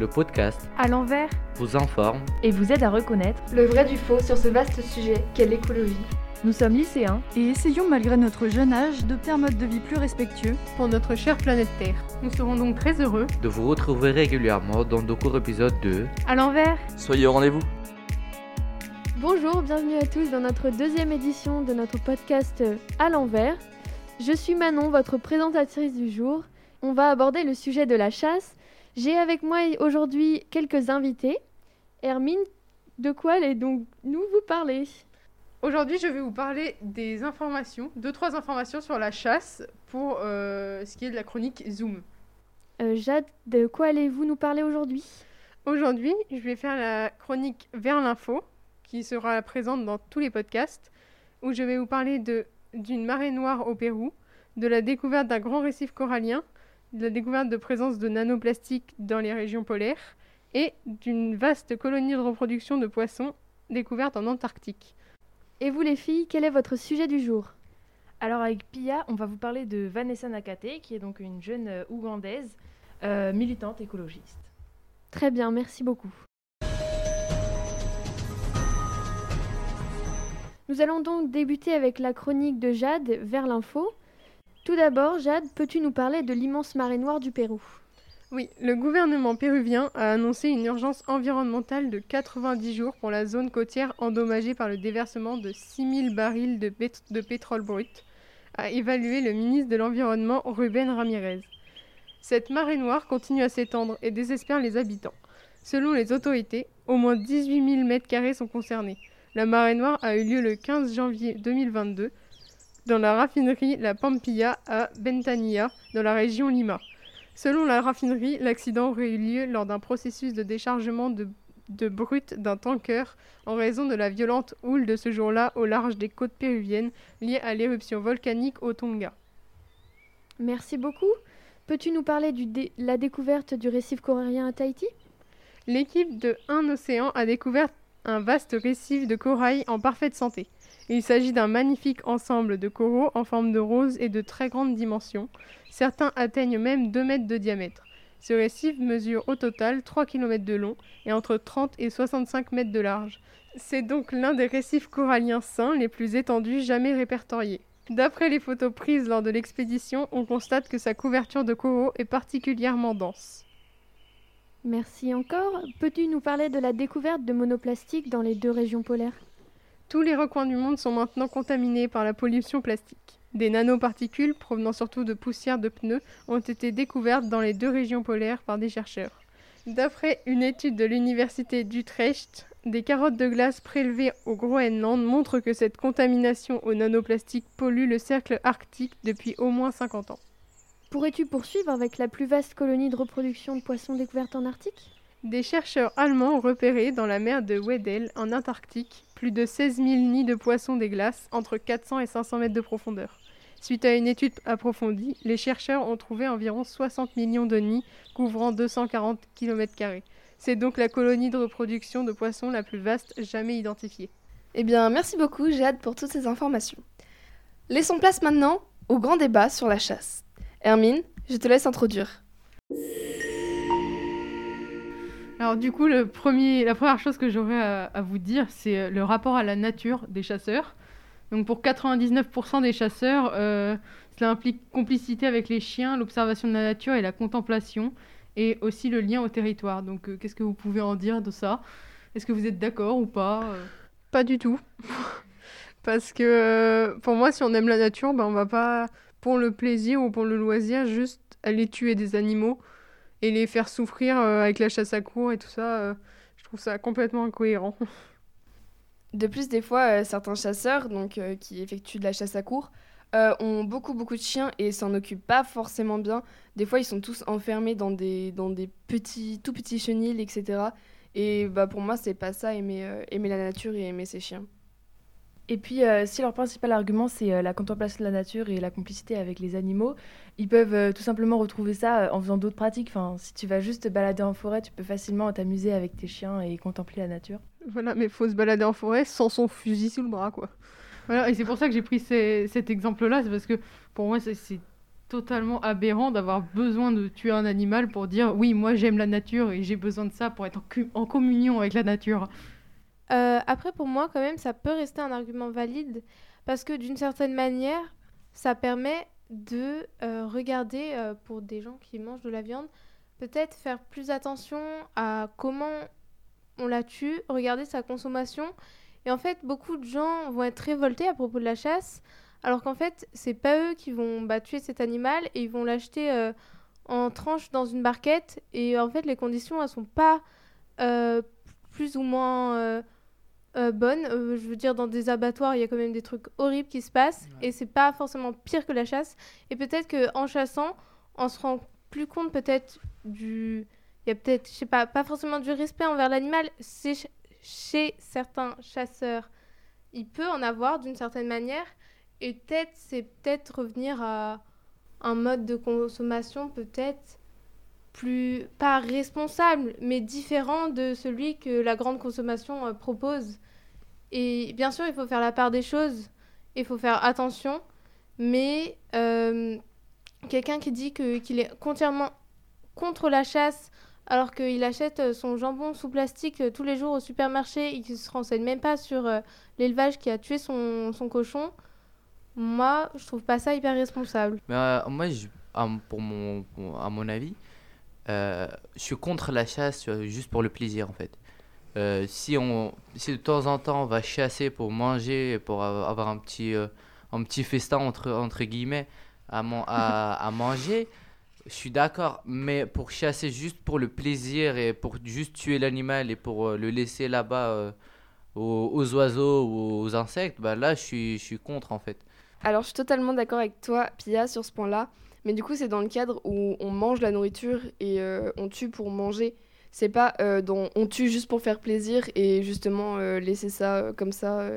Le podcast à l'envers vous informe et vous aide à reconnaître le vrai du faux sur ce vaste sujet qu'est l'écologie. Nous sommes lycéens et essayons malgré notre jeune âge d'opter un mode de vie plus respectueux pour notre chère planète Terre. Nous serons donc très heureux de vous retrouver régulièrement dans nos courts épisodes de À l'envers. Soyez au rendez-vous. Bonjour, bienvenue à tous dans notre deuxième édition de notre podcast À l'envers. Je suis Manon, votre présentatrice du jour. On va aborder le sujet de la chasse. J'ai avec moi aujourd'hui quelques invités. Hermine, de quoi allez donc nous vous parler? Aujourd'hui, je vais vous parler des informations, deux trois informations sur la chasse pour euh, ce qui est de la chronique Zoom. Euh, Jade, de quoi allez-vous nous parler aujourd'hui? Aujourd'hui, je vais faire la chronique Vers l'info, qui sera présente dans tous les podcasts, où je vais vous parler de d'une marée noire au Pérou, de la découverte d'un grand récif corallien, la découverte de présence de nanoplastiques dans les régions polaires et d'une vaste colonie de reproduction de poissons découverte en Antarctique. Et vous les filles, quel est votre sujet du jour? Alors avec Pia, on va vous parler de Vanessa Nakate, qui est donc une jeune euh, ougandaise euh, militante écologiste. Très bien, merci beaucoup. Nous allons donc débuter avec la chronique de Jade vers l'info. Tout d'abord, Jade, peux-tu nous parler de l'immense marée noire du Pérou? Oui, le gouvernement péruvien a annoncé une urgence environnementale de 90 jours pour la zone côtière endommagée par le déversement de 6000 barils de, pétrole brut, a évalué le ministre de l'Environnement Ruben Ramirez. Cette marée noire continue à s'étendre et désespère les habitants. Selon les autorités, au moins 18 000 mètres carrés sont concernés. La marée noire a eu lieu le 15 janvier 2022 dans la raffinerie La Pampilla à Bentania, dans la région Lima. Selon la raffinerie, l'accident aurait eu lieu lors d'un processus de déchargement de, de brut d'un tanker en raison de la violente houle de ce jour-là au large des côtes péruviennes liée à l'éruption volcanique au Tonga. Merci beaucoup. Peux-tu nous parler de la découverte du récif corallien à Tahiti? L'équipe de Un Océan a découvert un vaste récif de corail en parfaite santé. Il s'agit d'un magnifique ensemble de coraux en forme de rose et de très grandes dimensions. Certains atteignent même 2 mètres de diamètre. Ce récif mesure au total 3 km de long et entre 30 et 65 mètres de large. C'est donc l'un des récifs coralliens sains les plus étendus jamais répertoriés. D'après les photos prises lors de l'expédition, on constate que sa couverture de coraux est particulièrement dense. Merci encore. Peux-tu nous parler de la découverte de monoplastiques dans les deux régions polaires? Tous les recoins du monde sont maintenant contaminés par la pollution plastique. Des nanoparticules, provenant surtout de poussière de pneus, ont été découvertes dans les deux régions polaires par des chercheurs. D'après une étude de l'université d'Utrecht, des carottes de glace prélevées au Groenland montrent que cette contamination au nanoplastique pollue le cercle arctique depuis au moins 50 ans. Pourrais-tu poursuivre avec la plus vaste colonie de reproduction de poissons découverte en Arctique? Des chercheurs allemands ont repéré dans la mer de Weddell, en Antarctique, plus de 16 000 nids de poissons des glaces entre 400 et 500 mètres de profondeur. Suite à une étude approfondie, les chercheurs ont trouvé environ 60 millions de nids couvrant 240 km. C'est donc la colonie de reproduction de poissons la plus vaste jamais identifiée. Eh bien, merci beaucoup Jade pour toutes ces informations. Laissons place maintenant au grand débat sur la chasse. Hermine, je te laisse introduire. Alors du coup, le premier, la première chose que j'aurais à, vous dire, c'est euh, le rapport à la nature des chasseurs. Donc pour 99% des chasseurs, euh, cela implique complicité avec les chiens, l'observation de la nature et la contemplation, et aussi le lien au territoire. Donc euh, qu'est-ce que vous pouvez en dire de ça? Est-ce que vous êtes d'accord ou pas Pas du tout. Parce que pour moi, si on aime la nature, ben, on va pas pour le plaisir ou pour le loisir, juste aller tuer des animaux et les faire souffrir euh, avec la chasse à cour et tout ça, euh, je trouve ça complètement incohérent. De plus, des fois, euh, certains chasseurs donc, qui effectuent de la chasse à cour ont beaucoup beaucoup de chiens et s'en occupent pas forcément bien. Des fois, ils sont tous enfermés dans des, dans des petits, tout petits chenils, etc. Et bah, pour moi, c'est pas ça, aimer, aimer la nature et aimer ses chiens. Et puis, euh, si leur principal argument, c'est euh, la contemplation de la nature et la complicité avec les animaux, ils peuvent euh, tout simplement retrouver ça en faisant d'autres pratiques. Enfin, si tu vas juste te balader en forêt, tu peux facilement t'amuser avec tes chiens et contempler la nature. Voilà, mais il faut se balader en forêt sans son fusil sous le bras, quoi. Voilà, et c'est pour ça que j'ai pris cet exemple-là, c'est parce que pour moi, c'est totalement aberrant d'avoir besoin de tuer un animal pour dire oui, moi j'aime la nature et j'ai besoin de ça pour être en, communion avec la nature. Euh, après, pour moi, quand même, ça peut rester un argument valide parce que d'une certaine manière, ça permet de euh, regarder euh, pour des gens qui mangent de la viande, peut-être faire plus attention à comment on la tue, regarder sa consommation. Et en fait, beaucoup de gens vont être révoltés à propos de la chasse alors qu'en fait, c'est pas eux qui vont bah, tuer cet animal et ils vont l'acheter en tranches dans une barquette. Et en fait, les conditions, elles sont pas plus ou moins euh, bonnes. je veux dire, dans des abattoirs, il y a quand même des trucs horribles qui se passent. Et c'est pas forcément pire que la chasse. Et peut-être qu'en chassant, on se rend plus compte peut-être du. Il y a peut-être, je sais pas, pas forcément du respect envers l'animal. C'est chez certains chasseurs, il peut en avoir d'une certaine manière. Et peut-être, c'est peut-être revenir à un mode de consommation peut-être plus, pas responsable, mais différent de celui que la grande consommation euh, propose. Et bien sûr, il faut faire la part des choses, il faut faire attention, mais euh, quelqu'un qui dit qu'il est entièrement contre la chasse alors qu'il achète son jambon sous plastique euh, tous les jours au supermarché et qu'il se renseigne même pas sur l'élevage qui a tué son, son cochon, moi, je trouve pas ça hyper responsable. Mais, euh, moi, je, pour mon, à mon avis, euh, je suis contre la chasse euh, juste pour le plaisir en fait. si, on, si de temps en temps on va chasser pour manger, pour avoir un petit, un petit festin entre, entre guillemets à manger, je suis d'accord. Mais pour chasser juste pour le plaisir et pour juste tuer l'animal et pour le laisser là-bas aux, aux, oiseaux ou aux insectes, bah là je suis, je suis contre en fait. Alors, je suis totalement d'accord avec toi, Pia, sur ce point-là. Mais du coup, c'est dans le cadre où on mange la nourriture et euh, on tue pour manger. C'est pas euh, dont on tue juste pour faire plaisir et justement euh, laisser ça comme ça.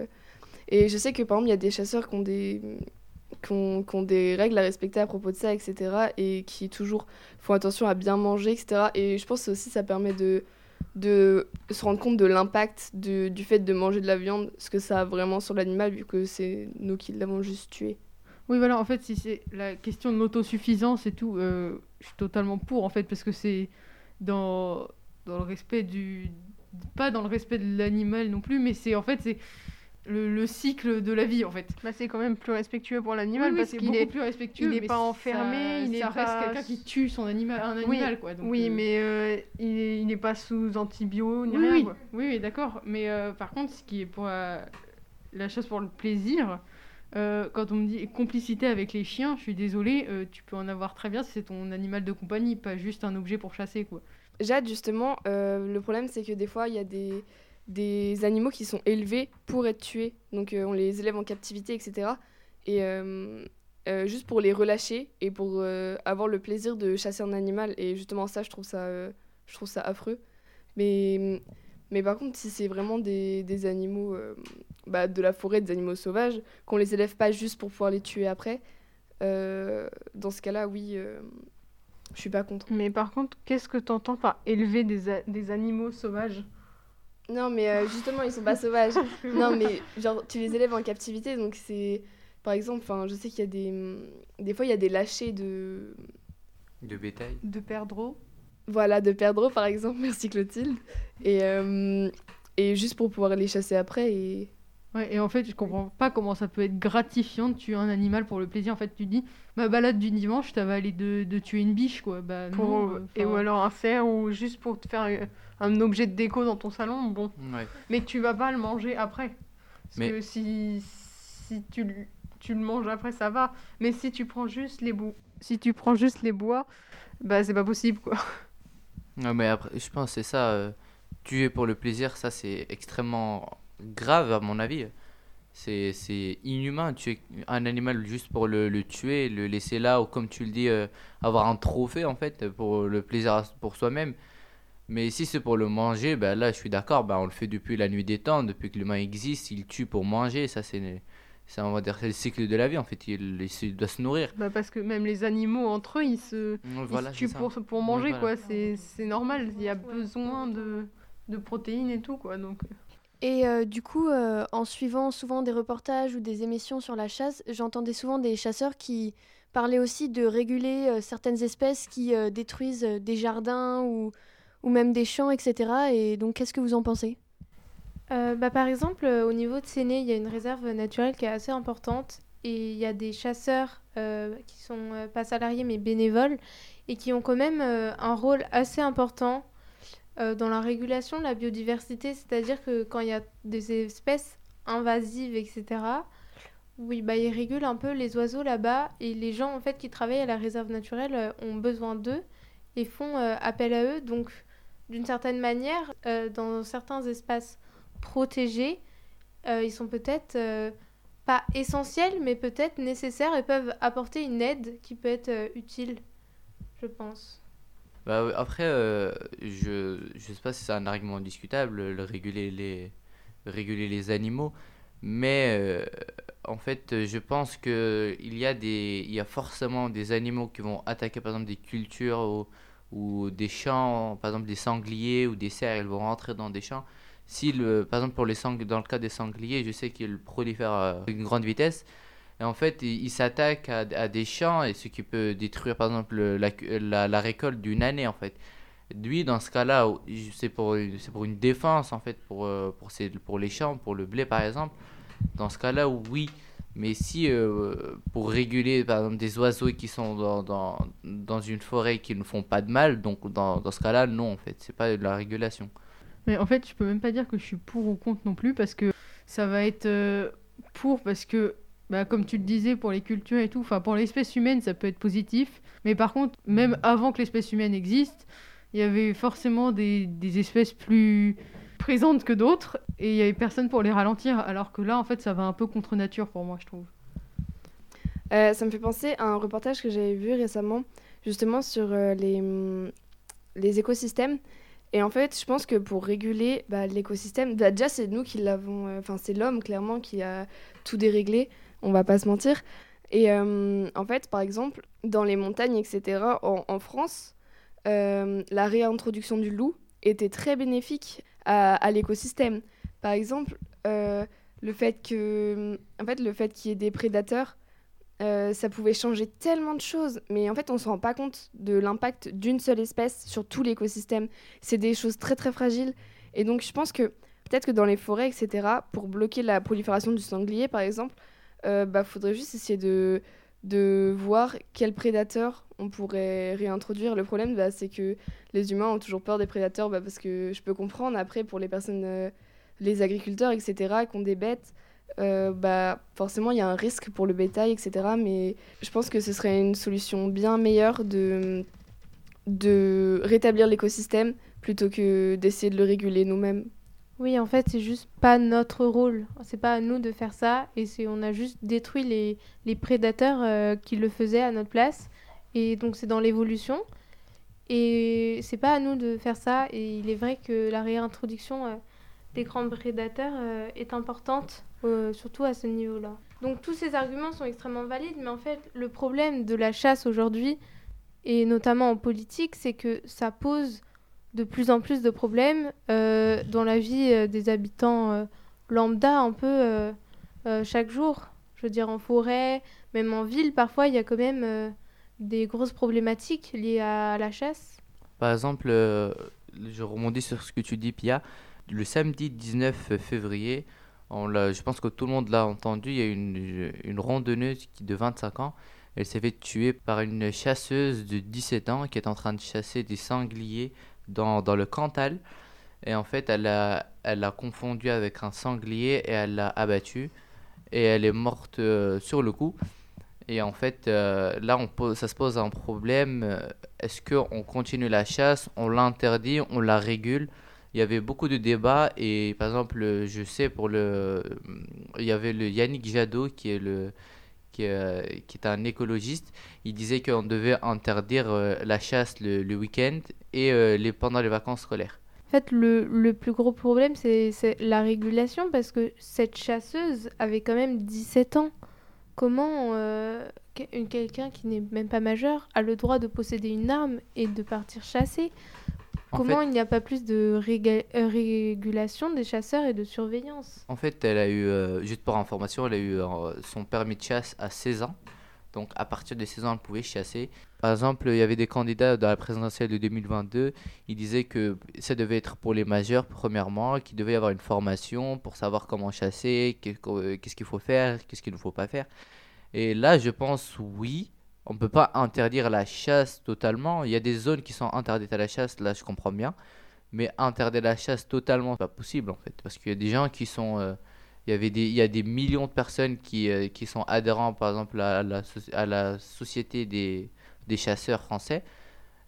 Et je sais que par exemple, il y a des chasseurs qui ont des, qui ont, des règles à respecter à propos de ça, etc. Et qui toujours font attention à bien manger, etc. Et je pense aussi ça permet de de se rendre compte de l'impact du fait de manger de la viande, ce que ça a vraiment sur l'animal, vu que c'est nous qui l'avons juste tué. Oui, voilà, en fait, si c'est la question de l'autosuffisance et tout, euh, je suis totalement pour, en fait, parce que c'est dans, dans le respect du. Pas dans le respect de l'animal non plus, mais c'est en fait, c'est le, cycle de la vie en fait. Bah, c'est quand même plus respectueux pour l'animal parce qu'il est plus respectueux. Il n'est pas enfermé, il ça reste quelqu'un qui tue son animal, un animal oui, quoi. oui, euh, mais euh, il n'est pas sous antibio ni oui, rien. Oui, oui, d'accord. Mais euh, par contre, ce qui est pour la, chasse pour le plaisir, quand on me dit complicité avec les chiens, je suis désolée, tu peux en avoir très bien si c'est ton animal de compagnie, pas juste un objet pour chasser quoi. Jade, justement, le problème c'est que des fois il y a des des animaux qui sont élevés pour être tués. Donc euh, on les élève en captivité, etc. Et euh, euh, juste pour les relâcher et pour avoir le plaisir de chasser un animal. Et justement ça, je trouve ça, je trouve ça affreux. Mais, mais par contre, si c'est vraiment des, des animaux bah, de la forêt, des animaux sauvages, qu'on les élève pas juste pour pouvoir les tuer après, dans ce cas-là, oui, je suis pas contre. Mais par contre, qu'est-ce que tu entends par élever des, des animaux sauvages? Non, mais euh, justement, ils sont pas sauvages. non, mais genre, tu les élèves en captivité, donc c'est. Par exemple, je sais qu'il y a des. Des fois, il y a des lâchers de. De bétail. De perdreaux. Voilà, de perdreaux, par exemple. Merci Clotilde. Et, euh, et juste pour pouvoir les chasser après. Et... Ouais, et en fait, je comprends pas comment ça peut être gratifiant de tuer un animal pour le plaisir. En fait, tu dis, ma balade du dimanche, t'avais allé de, de tuer une biche, quoi. Bah, non, Et ou alors un cerf, ou juste pour te faire un objet de déco dans ton salon, bon. Mais tu vas pas le manger après. Parce que si, si tu, tu le manges après, ça va. Mais si tu prends juste les bois, si tu prends juste les bois, bah c'est pas possible quoi. Non mais après, je pense c'est ça. Euh, tuer pour le plaisir, ça c'est extrêmement grave à mon avis. C'est, c'est inhumain tuer un animal juste pour le, le, tuer, le laisser là ou comme tu le dis, euh, avoir un trophée en fait pour le plaisir pour soi-même. Mais si c'est pour le manger, ben là, je suis d'accord, ben on le fait depuis la nuit des temps, depuis que l'humain existe, il tue pour manger, ça c'est on va dire le cycle de la vie en fait il, doit se nourrir bah parce que même les animaux entre eux ils se, tuent pour, pour manger quoi c'est normal il y a besoin de, de, protéines et tout quoi donc euh. Et euh, du coup euh, en suivant souvent des reportages ou des émissions sur la chasse j'entendais souvent des chasseurs qui parlait aussi de réguler certaines espèces qui détruisent des jardins ou, ou même des champs, etc. Et donc, qu'est-ce que vous en pensez? Bah, Par exemple, au niveau de Séné, il y a une réserve naturelle qui est assez importante et il y a des chasseurs euh, qui sont euh, pas salariés mais bénévoles et qui ont quand même euh, un rôle assez important dans la régulation de la biodiversité, c'est-à-dire que quand il y a des espèces invasives, etc., oui, bah, ils régulent un peu les oiseaux là-bas et les gens en fait qui travaillent à la réserve naturelle ont besoin d'eux et font appel à eux. Donc, d'une certaine manière, dans certains espaces protégés, ils sont peut-être pas essentiels, mais peut-être nécessaires et peuvent apporter une aide qui peut être euh, utile, je pense. Bah, après, euh, je ne sais pas si c'est un argument discutable, le réguler les, réguler les animaux, mais euh, en fait, je pense qu'il y, a y a forcément des animaux qui vont attaquer par exemple des cultures ou, ou des champs, par exemple des sangliers ou des cerfs, ils vont rentrer dans des champs si le, par exemple pour les sang dans le cas des sangliers, je sais qu'ils prolifèrent à une grande vitesse. Et en fait, ils s'attaquent à, à, des champs et ce qui peut détruire par exemple la, la, récolte d'une année en fait. Lui, dans ce cas-là, c'est pour, pour une défense en fait pour, euh, pour, pour les champs, pour le blé par exemple. Dans ce cas-là, oui. Mais si euh, pour réguler par exemple des oiseaux qui sont dans, dans, dans, une forêt qui ne font pas de mal, donc dans, dans ce cas-là, non en fait, c'est pas de la régulation. Mais en fait, je peux même pas dire que je suis pour ou contre non plus parce que ça va être euh, pour parce que bah, comme tu le disais pour les cultures et tout, enfin pour l'espèce humaine ça peut être positif, mais par contre même avant que l'espèce humaine existe, il y avait forcément des, des espèces plus présentes que d'autres et il y avait personne pour les ralentir, alors que là en fait ça va un peu contre nature pour moi je trouve. Euh, ça me fait penser à un reportage que j'avais vu récemment justement sur euh, les, les écosystèmes. Et en fait, je pense que pour réguler bah, l'écosystème, bah, déjà c'est nous qui l'avons, euh, enfin c'est l'homme clairement qui a tout déréglé, on va pas se mentir. Et euh, en fait, par exemple, dans les montagnes, etc., en, France, euh, la réintroduction du loup était très bénéfique à, l'écosystème. Par exemple, le fait que, en fait, le fait qu'il y ait des prédateurs euh, ça pouvait changer tellement de choses, mais en fait, on se rend pas compte de l'impact d'une seule espèce sur tout l'écosystème. C'est des choses très très fragiles. Et donc, je pense que peut-être que dans les forêts, etc., pour bloquer la prolifération du sanglier, par exemple, euh, bah, faudrait juste essayer de, de voir quels prédateurs on pourrait réintroduire. Le problème, bah, c'est que les humains ont toujours peur des prédateurs, bah, parce que je peux comprendre après pour les personnes, euh, les agriculteurs, etc., qui ont des bêtes. Euh, bah, forcément, il y a un risque pour le bétail, etc. Mais je pense que ce serait une solution bien meilleure de, de rétablir l'écosystème plutôt que d'essayer de le réguler nous-mêmes. Oui, en fait, c'est juste pas notre rôle. C'est pas à nous de faire ça. Et on a juste détruit les, les prédateurs euh, qui le faisaient à notre place. Et donc, c'est dans l'évolution. Et c'est pas à nous de faire ça. Et il est vrai que la réintroduction euh, des grands prédateurs est importante euh, surtout à ce niveau-là. Donc tous ces arguments sont extrêmement valides, mais en fait le problème de la chasse aujourd'hui, et notamment en politique, c'est que ça pose de plus en plus de problèmes euh, dans la vie euh, des habitants lambda un peu chaque jour. Je veux dire en forêt, même en ville, parfois il y a quand même des grosses problématiques liées à, la chasse. Par exemple, je rebondis sur ce que tu dis, Pia. Le samedi 19 février, je pense que tout le monde l'a entendu. Il y a une, une randonneuse qui, de 25 ans. Elle s'est fait tuer par une chasseuse de 17 ans qui est en train de chasser des sangliers dans, dans le Cantal. Et en fait, elle a, elle a confondu avec un sanglier et elle l'a abattu. Et elle est morte euh, sur le coup. Et en fait, euh, là, on ça se pose un problème. Est-ce qu'on continue la chasse? On l'interdit? On la régule? Il y avait beaucoup de débats et par exemple je sais pour le il y avait le Yannick Jadot qui est le qui est, qui est un écologiste il disait qu'on devait interdire euh, la chasse le, week-end et euh, pendant les vacances scolaires. En fait le, le plus gros problème c'est la régulation parce que cette chasseuse avait quand même 17 ans. Comment euh, quelqu'un qui n'est même pas majeur a le droit de posséder une arme et de partir chasser? Comment il n'y a pas plus de euh, régulation des chasseurs et de surveillance? En fait, elle a eu, euh, juste pour information, elle a eu euh, son permis de chasse à 16 ans. Donc à partir de 16 ans, on pouvait chasser. Par exemple, il y avait des candidats dans la présidentielle de 2022, ils disaient que ça devait être pour les majeurs premièrement, qu'il devait y avoir une formation pour savoir comment chasser, qu'est-ce qu'il faut faire, qu'est-ce qu'il ne faut pas faire. Et là, je pense oui, on ne peut pas interdire la chasse totalement. Il y a des zones qui sont interdites à la chasse, là je comprends bien. Mais interdire la chasse totalement, c'est pas possible en fait. Parce qu'il y a des gens qui sont... Euh, il y, avait des, il y a des millions de personnes qui, euh, qui sont adhérents, par exemple, à la, à la société des, des chasseurs français.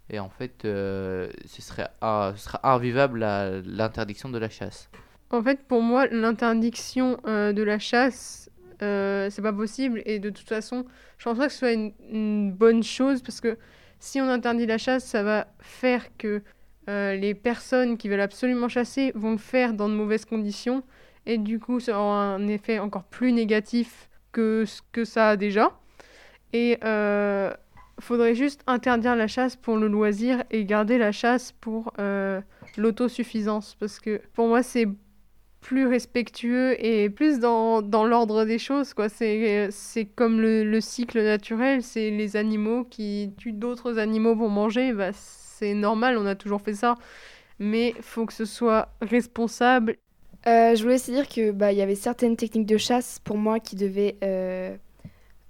Et en fait, euh, ce, serait, ce serait invivable l'interdiction de la chasse. En fait, pour moi, l'interdiction de la chasse, euh, c'est pas possible. Et de toute façon, je pense pas que ce soit une, bonne chose parce que si on interdit la chasse, ça va faire que euh, les personnes qui veulent absolument chasser vont le faire dans de mauvaises conditions. Et du coup, ça aura un effet encore plus négatif que ce que ça a déjà. Et euh, faudrait juste interdire la chasse pour le loisir et garder la chasse pour l'autosuffisance. Parce que pour moi, c'est plus respectueux et plus dans, dans l'ordre des choses. quoi. C'est, comme le, le, cycle naturel, c'est les animaux qui tuent d'autres animaux pour manger. Bah, c'est normal, on a toujours fait ça. Mais faut que ce soit responsable. Euh, je voulais aussi dire que bah, y avait certaines techniques de chasse pour moi qui devaient euh,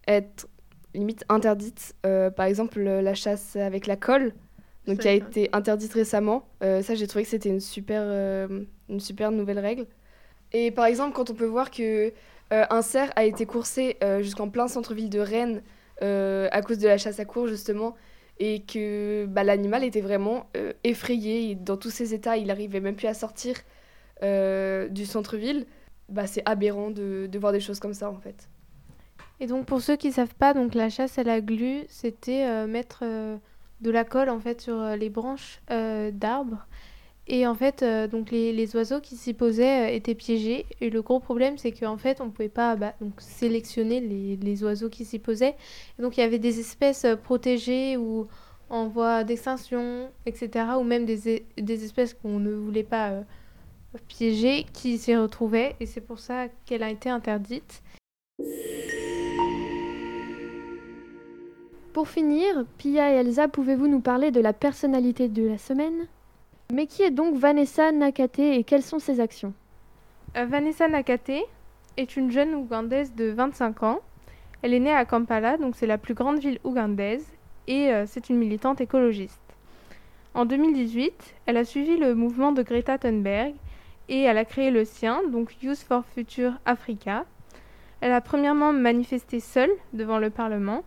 être limite interdites. Euh, par exemple, la chasse avec la colle, donc qui a été interdite récemment. ça, j'ai trouvé que c'était une super, une super nouvelle règle. Et par exemple, quand on peut voir que euh, un cerf a été coursé euh, jusqu'en plein centre-ville de Rennes euh, à cause de la chasse à cour justement, et que bah, l'animal était vraiment effrayé, dans tous ses états, il n'arrivait même plus à sortir du centre-ville, bah, c'est aberrant de, de, voir des choses comme ça en fait. Et donc pour ceux qui ne savent pas, donc la chasse à la glu, c'était mettre de la colle en fait sur les branches d'arbres et en fait, euh, donc les, les, oiseaux qui s'y posaient euh, étaient piégés. Et le gros problème, c'est qu'en fait, on ne pouvait pas bah, donc, sélectionner les, les, oiseaux qui s'y posaient. Et donc il y avait des espèces euh, protégées ou en voie d'extinction, etc. Ou même des, des espèces qu'on ne voulait pas piéger qui s'y retrouvaient. Et c'est pour ça qu'elle a été interdite. Pour finir, Pia et Elsa, pouvez-vous nous parler de la personnalité de la semaine? Mais qui est donc Vanessa Nakate et quelles sont ses actions? Euh, Vanessa Nakate est une jeune Ougandaise de 25 ans. Elle est née à Kampala, donc c'est la plus grande ville ougandaise, et euh, c'est une militante écologiste. En 2018, elle a suivi le mouvement de Greta Thunberg et elle a créé le sien, donc Youth for Future Africa. Elle a premièrement manifesté seule devant le Parlement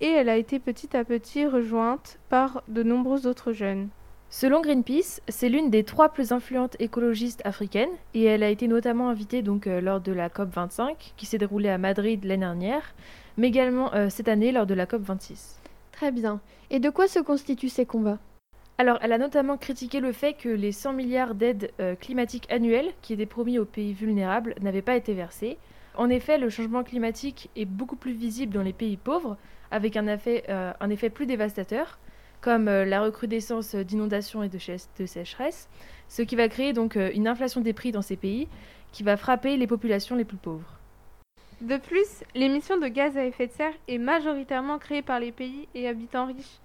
et elle a été petit à petit rejointe par de nombreux autres jeunes. Selon Greenpeace, c'est l'une des trois plus influentes écologistes africaines et elle a été notamment invitée donc euh, lors de la COP 25 qui s'est déroulée à Madrid l'année dernière, mais également euh, cette année lors de la COP 26. Très bien. Et de quoi se constituent ces combats? Alors, elle a notamment critiqué le fait que les 100 milliards d'aides euh, climatiques annuelles qui étaient promis aux pays vulnérables n'avaient pas été versés. En effet, le changement climatique est beaucoup plus visible dans les pays pauvres, avec un effet, un effet plus dévastateur comme euh, la recrudescence d'inondations et de, de sécheresse, ce qui va créer donc euh, une inflation des prix dans ces pays qui va frapper les populations les plus pauvres. De plus, l'émission de gaz à effet de serre est majoritairement créée par les pays et habitants riches.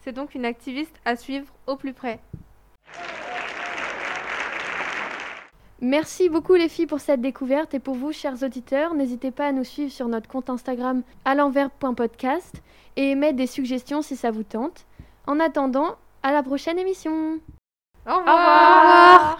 C'est donc une activiste à suivre au plus près. Merci beaucoup les filles pour cette découverte et pour vous chers auditeurs, n'hésitez pas à nous suivre sur notre compte Instagram à l'envers.podcast et émettre des suggestions si ça vous tente. En attendant, à la prochaine émission. Au revoir.